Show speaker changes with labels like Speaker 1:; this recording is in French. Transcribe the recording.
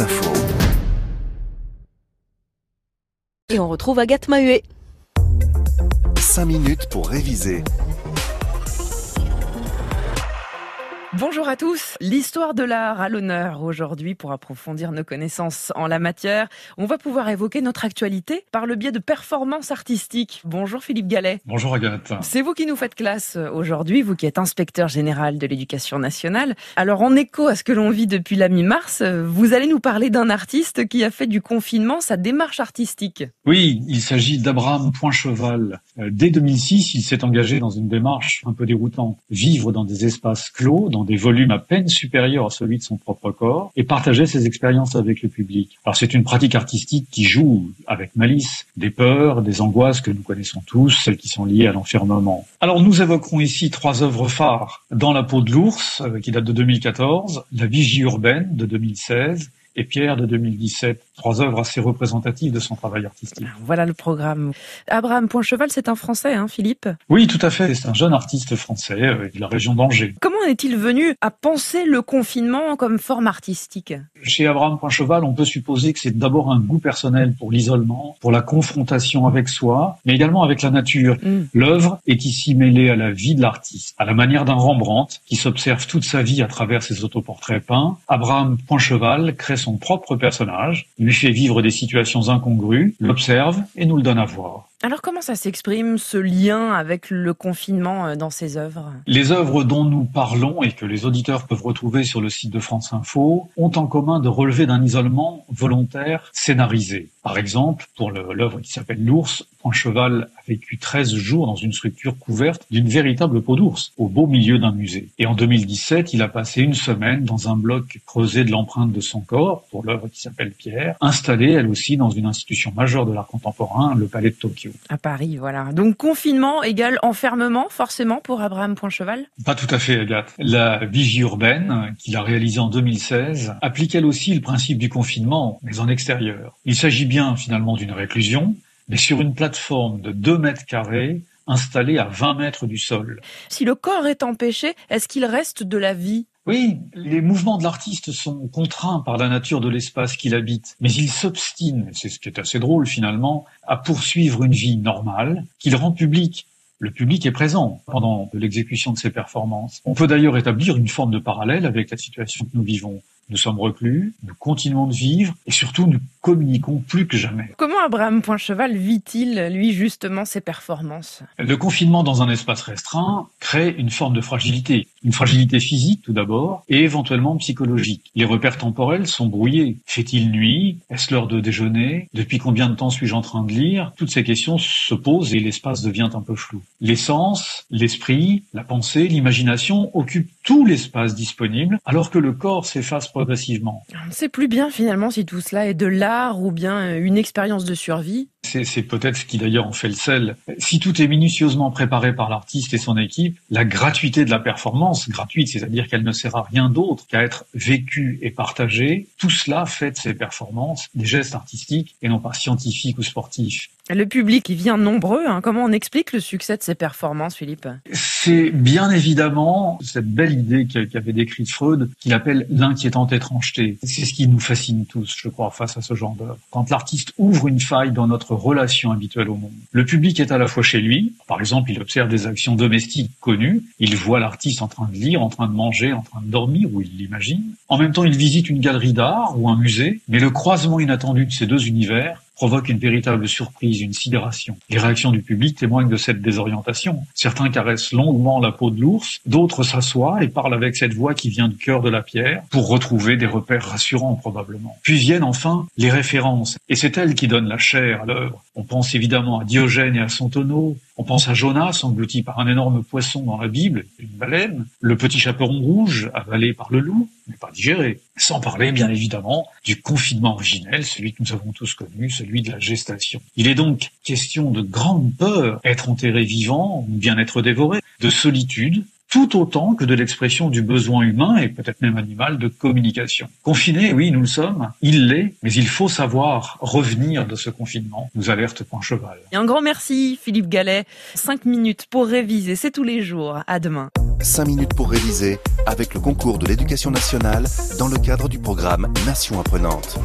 Speaker 1: Info.
Speaker 2: Et on retrouve Agathe Mahuet.
Speaker 1: 5 minutes pour réviser.
Speaker 3: Bonjour à tous. L'histoire de l'art à l'honneur aujourd'hui pour approfondir nos connaissances en la matière. On va pouvoir évoquer notre actualité par le biais de performances artistiques. Bonjour Philippe Gallet.
Speaker 4: Bonjour Agathe.
Speaker 3: C'est vous qui nous faites classe aujourd'hui, vous qui êtes inspecteur général de l'éducation nationale. Alors en écho à ce que l'on vit depuis la mi-mars, vous allez nous parler d'un artiste qui a fait du confinement sa démarche artistique.
Speaker 4: Oui, il s'agit d'Abraham Poincheval. Euh, dès 2006, il s'est engagé dans une démarche un peu déroutante. Vivre dans des espaces clos, dans des volumes à peine supérieurs à celui de son propre corps et partager ses expériences avec le public. Alors c'est une pratique artistique qui joue avec malice des peurs, des angoisses que nous connaissons tous, celles qui sont liées à l'enfermement. Alors nous évoquerons ici trois œuvres phares. Dans la peau de l'ours, euh, qui date de 2014, La vigie urbaine de 2016 et Pierre de 2017. Trois œuvres assez représentatives de son travail artistique.
Speaker 3: Voilà le programme. Abraham Poincheval, c'est un Français, hein, Philippe?
Speaker 4: Oui, tout à fait. C'est un jeune artiste français euh, de la région d'Angers.
Speaker 3: Comment est-il venu à penser le confinement comme forme artistique?
Speaker 4: Chez Abraham Poincheval, on peut supposer que c'est d'abord un goût personnel pour l'isolement, pour la confrontation avec soi, mais également avec la nature.
Speaker 3: Mm.
Speaker 4: L'œuvre est ici mêlée à la vie de l'artiste, à la manière d'un Rembrandt qui s'observe toute sa vie à travers ses autoportraits peints. Abraham Poincheval crée son propre personnage, lui fait vivre des situations incongrues, l'observe et nous le donne à voir.
Speaker 3: Alors comment ça s'exprime ce lien avec le confinement euh, dans ses œuvres?
Speaker 4: Les œuvres dont nous parlons et que les auditeurs peuvent retrouver sur le site de France Info ont en commun de relever d'un isolement volontaire scénarisé. Par exemple, pour l'œuvre qui s'appelle L'ours, Poincheval a vécu 13 jours dans une structure couverte d'une véritable peau d'ours, au beau milieu d'un musée. Et en 2017, il a passé une semaine dans un bloc creusé de l'empreinte de son corps, pour l'œuvre qui s'appelle Pierre, installée elle aussi dans une institution majeure de l'art contemporain, le Palais de Tokyo.
Speaker 3: À Paris, voilà. Donc confinement égale enfermement, forcément, pour Abraham Poincheval
Speaker 4: Pas tout à fait, Agathe. La vigie urbaine, qu'il a réalisée en 2016, applique elle aussi le principe du confinement, mais en extérieur. Il s'agit bien finalement d'une réclusion, mais sur une plateforme de 2 mètres carrés installée à 20 mètres du sol.
Speaker 3: Si le corps est empêché, est-ce qu'il reste de la vie?
Speaker 4: Oui, les mouvements de l'artiste sont contraints par la nature de l'espace qu'il habite, mais il s'obstine, c'est ce qui est assez drôle finalement, à poursuivre une vie normale qu'il rend publique. Le public est présent pendant l'exécution de ses performances. On peut d'ailleurs établir une forme de parallèle avec la situation que nous vivons. Nous sommes reclus, nous continuons de vivre et surtout nous communiquons plus que jamais.
Speaker 3: Comment Abraham Poincheval vit-il, lui, justement, ses performances?
Speaker 4: Le confinement dans un espace restreint crée une forme de fragilité. Une fragilité physique tout d'abord et éventuellement psychologique. Les repères temporels sont brouillés. Fait-il nuit? Est-ce l'heure de déjeuner? Depuis combien de temps suis-je en train de lire? Toutes ces questions se posent et l'espace devient un peu flou. Les sens, l'esprit, la pensée, l'imagination occupent tout l'espace disponible alors que le corps s'efface progressivement.
Speaker 3: On ne sait plus bien, finalement, si tout cela est de l'art ou bien une expérience de survie.
Speaker 4: C'est c'est peut-être ce qui d'ailleurs en fait le sel. Si tout est minutieusement préparé par l'artiste et son équipe, la gratuité de la performance, gratuite, c'est-à-dire qu'elle ne sert à rien d'autre qu'à être vécue et partagée, tout cela fait de ces performances des gestes artistiques et non pas scientifiques ou sportifs.
Speaker 3: Le public y vient nombreux. hein. Comment on explique le succès de ces performances, Philippe?
Speaker 4: C'est bien évidemment cette belle idée qu'a- qu'avait décrite Freud, qu'il appelle l'inquiétante étrangeté. C'est ce qui nous fascine tous, je crois, face à ce genre d'œuvre. Quand l'artiste ouvre une faille dans notre relation habituelle au monde, le public est à la fois chez lui, par exemple, il observe des actions domestiques connues, il voit l'artiste en train de lire, en train de manger, en train de dormir, ou il l'imagine. En même temps, il visite une galerie d'art ou un musée, mais le croisement inattendu de ces deux univers provoque une véritable surprise, une sidération. Les réactions du public témoignent de cette désorientation. Certains caressent longuement la peau de l'ours, d'autres s'assoient et parlent avec cette voix qui vient du cœur de la pierre pour retrouver des repères rassurants probablement. Puis viennent enfin les références, et c'est elles qui donnent la chair à l'œuvre. On pense évidemment à Diogène et à son tonneau, on pense à Jonas englouti par un énorme poisson dans la Bible, une baleine, le petit chaperon rouge avalé par le loup, mais pas digéré. Sans parler, bien évidemment, du confinement originel, celui que nous avons tous connu, celui de la gestation. Il est donc question de grande peur, être enterré vivant ou bien être dévoré, de solitude, tout autant que de l'expression du besoin humain et peut-être même animal de communication. Confiné, oui, nous le sommes, il l'est, mais il faut savoir revenir de ce confinement, nous alerte Point Cheval.
Speaker 3: Et un grand merci Philippe Gallet. Cinq minutes pour réviser, c'est tous les jours. À demain.
Speaker 1: 5 minutes pour réviser avec le concours de l'éducation nationale dans le cadre du programme Nation apprenante.